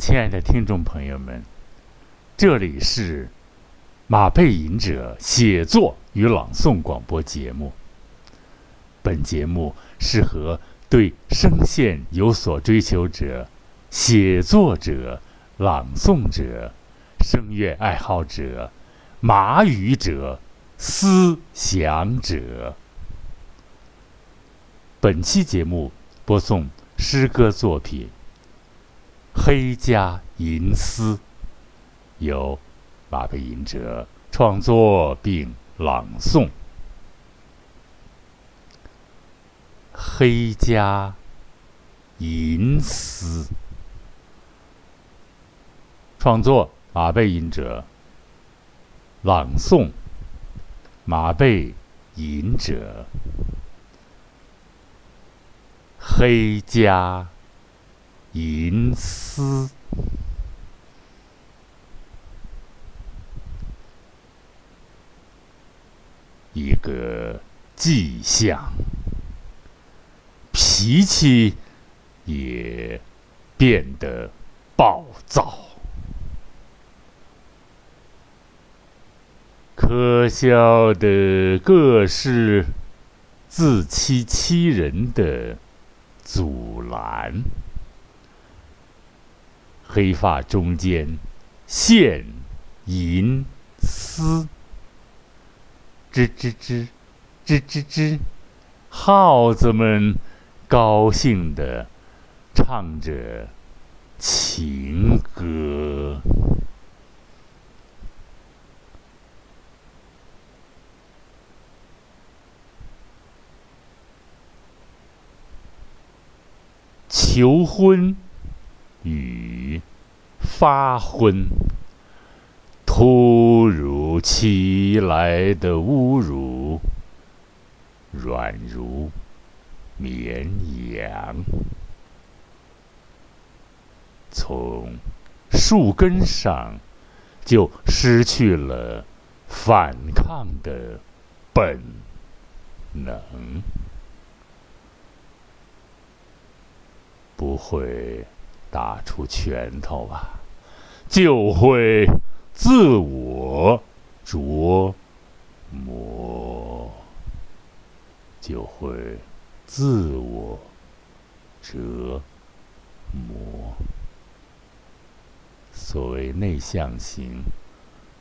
亲爱的听众朋友们，这里是马背吟者写作与朗诵广播节目。本节目适合对声线有所追求者、写作者、朗诵者、声乐爱好者、马语者、思想者。本期节目播送诗歌作品《黑家银丝》，由马背吟者创作并朗诵。《黑家银丝》创作马背吟者，朗诵马背吟者。黑家吟诗，一个迹象，脾气也变得暴躁。可笑的各式自欺欺人的。阻拦，黑发中间现银丝，吱吱吱，吱吱吱，耗子们高兴地唱着情歌。求婚与发昏，突如其来的侮辱，软如绵羊，从树根上就失去了反抗的本能。不会打出拳头吧，就会自我琢磨，就会自我折磨。所谓内向型，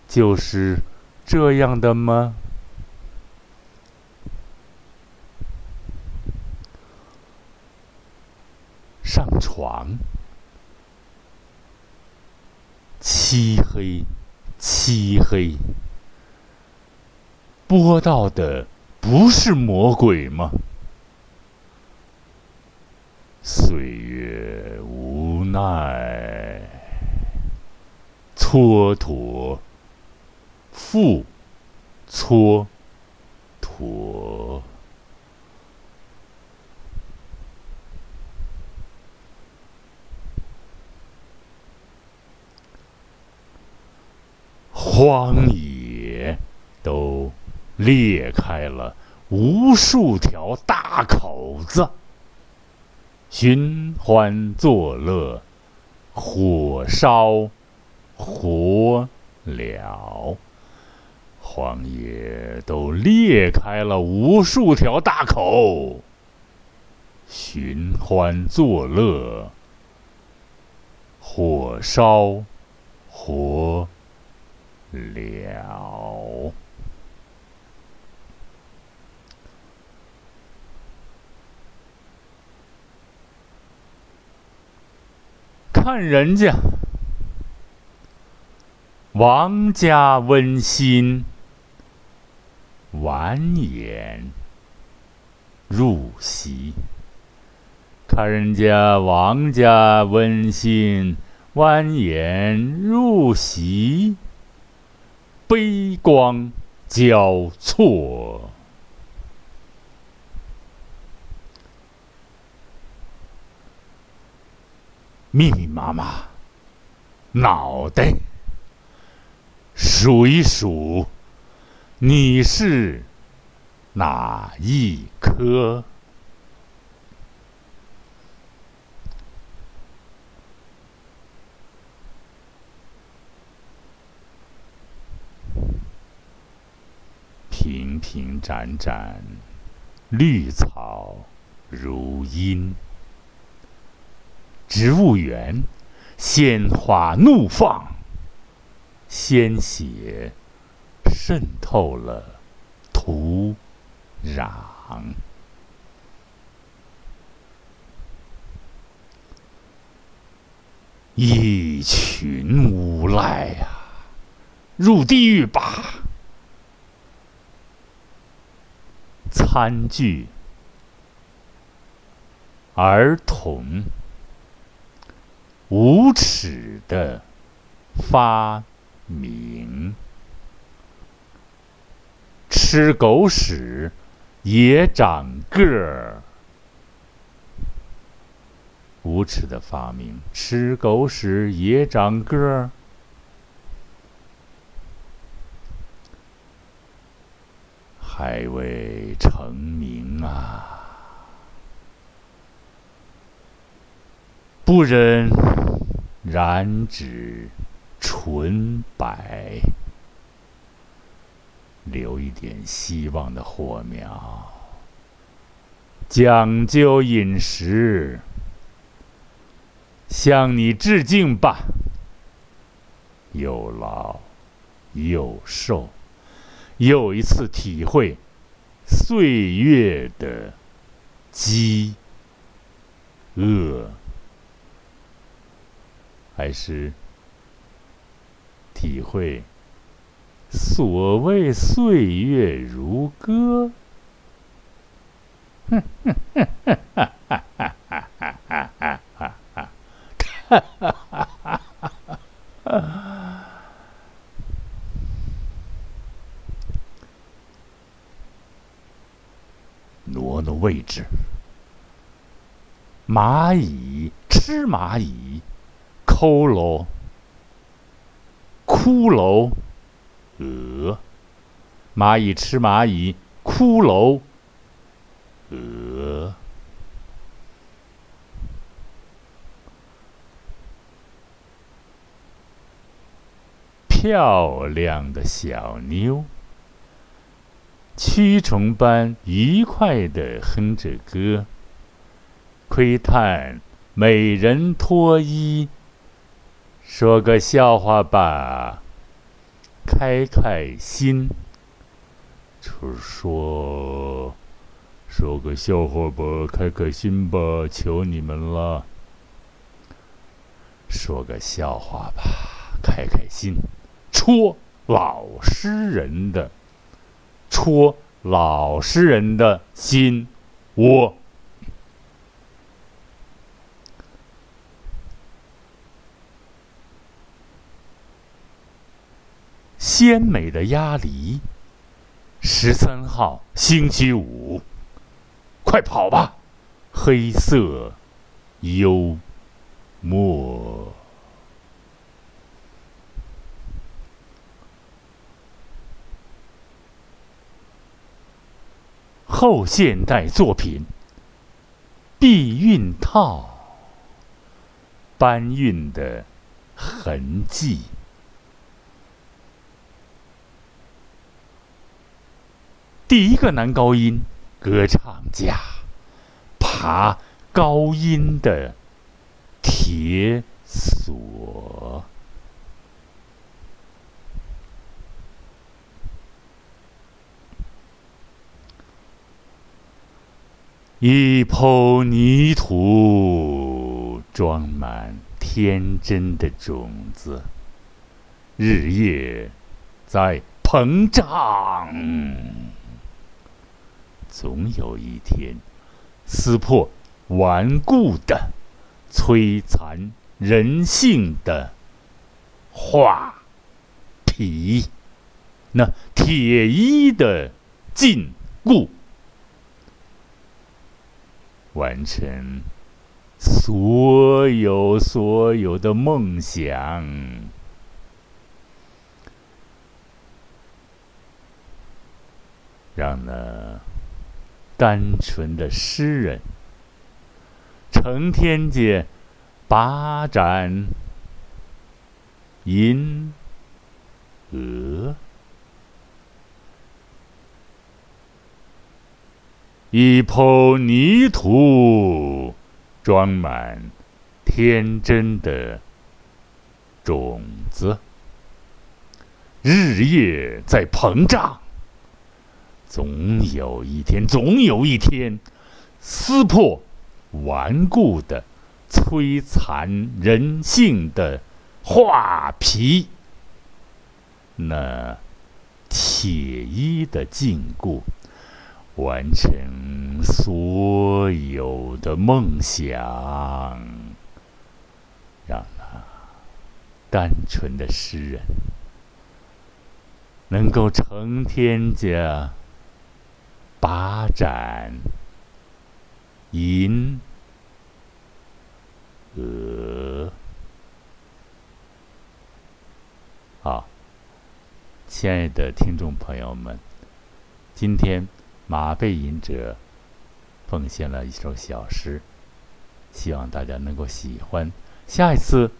就是这样的吗？上床，漆黑，漆黑。播到的不是魔鬼吗？岁月无奈，蹉跎，复蹉跎。荒野都裂开了无数条大口子，寻欢作乐，火烧火燎。荒野都裂开了无数条大口，寻欢作乐，火烧火。了，看人家王家温馨，婉言入席。看人家王家温馨，婉言入席。悲光交错，密密麻麻，脑袋数一数，你是哪一颗？平展展，绿草如茵。植物园，鲜花怒放，鲜血渗透了土壤。一群无赖啊，入地狱吧！餐具，儿童。无耻的发明，吃狗屎也长个儿。无耻的发明，吃狗屎也长个儿，还未成名啊！不忍。染指纯白，留一点希望的火苗。讲究饮食，向你致敬吧。又老又瘦，又一次体会岁月的饥饿。还是体会所谓岁月如歌。哼哼哼哼哈蚂蚁吃蚂蚁。骷髅，骷髅，鹅，蚂蚁吃蚂蚁，骷髅，鹅，漂亮的小妞，蛆虫般愉快的哼着歌，窥探美人脱衣。说个笑话吧，开开心。就说说个笑话吧，开开心吧，求你们了。说个笑话吧，开开心。戳老实人的，戳老实人的心窝。鲜美的鸭梨，十三号星期五，快跑吧！黑色幽默，后现代作品，避孕套，搬运的痕迹。第一个男高音歌唱家，爬高音的铁锁，一抔泥土装满天真的种子，日夜在膨胀。总有一天，撕破顽固的、摧残人性的画皮，那铁衣的禁锢，完成所有所有的梦想，让那。单纯的诗人，成天界把盏银娥，一抔泥土，装满天真的种子，日夜在膨胀。总有一天，总有一天，撕破顽固的、摧残人性的画皮，那铁衣的禁锢。完成所有的梦想，让那单纯的诗人能够成天家把盏吟鹅。好，亲爱的听众朋友们，今天。马背吟者奉献了一首小诗，希望大家能够喜欢。下一次，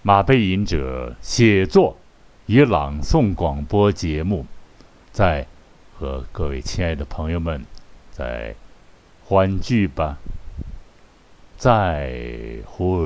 马背吟者写作与朗诵广播节目，在和各位亲爱的朋友们再欢聚吧。再会。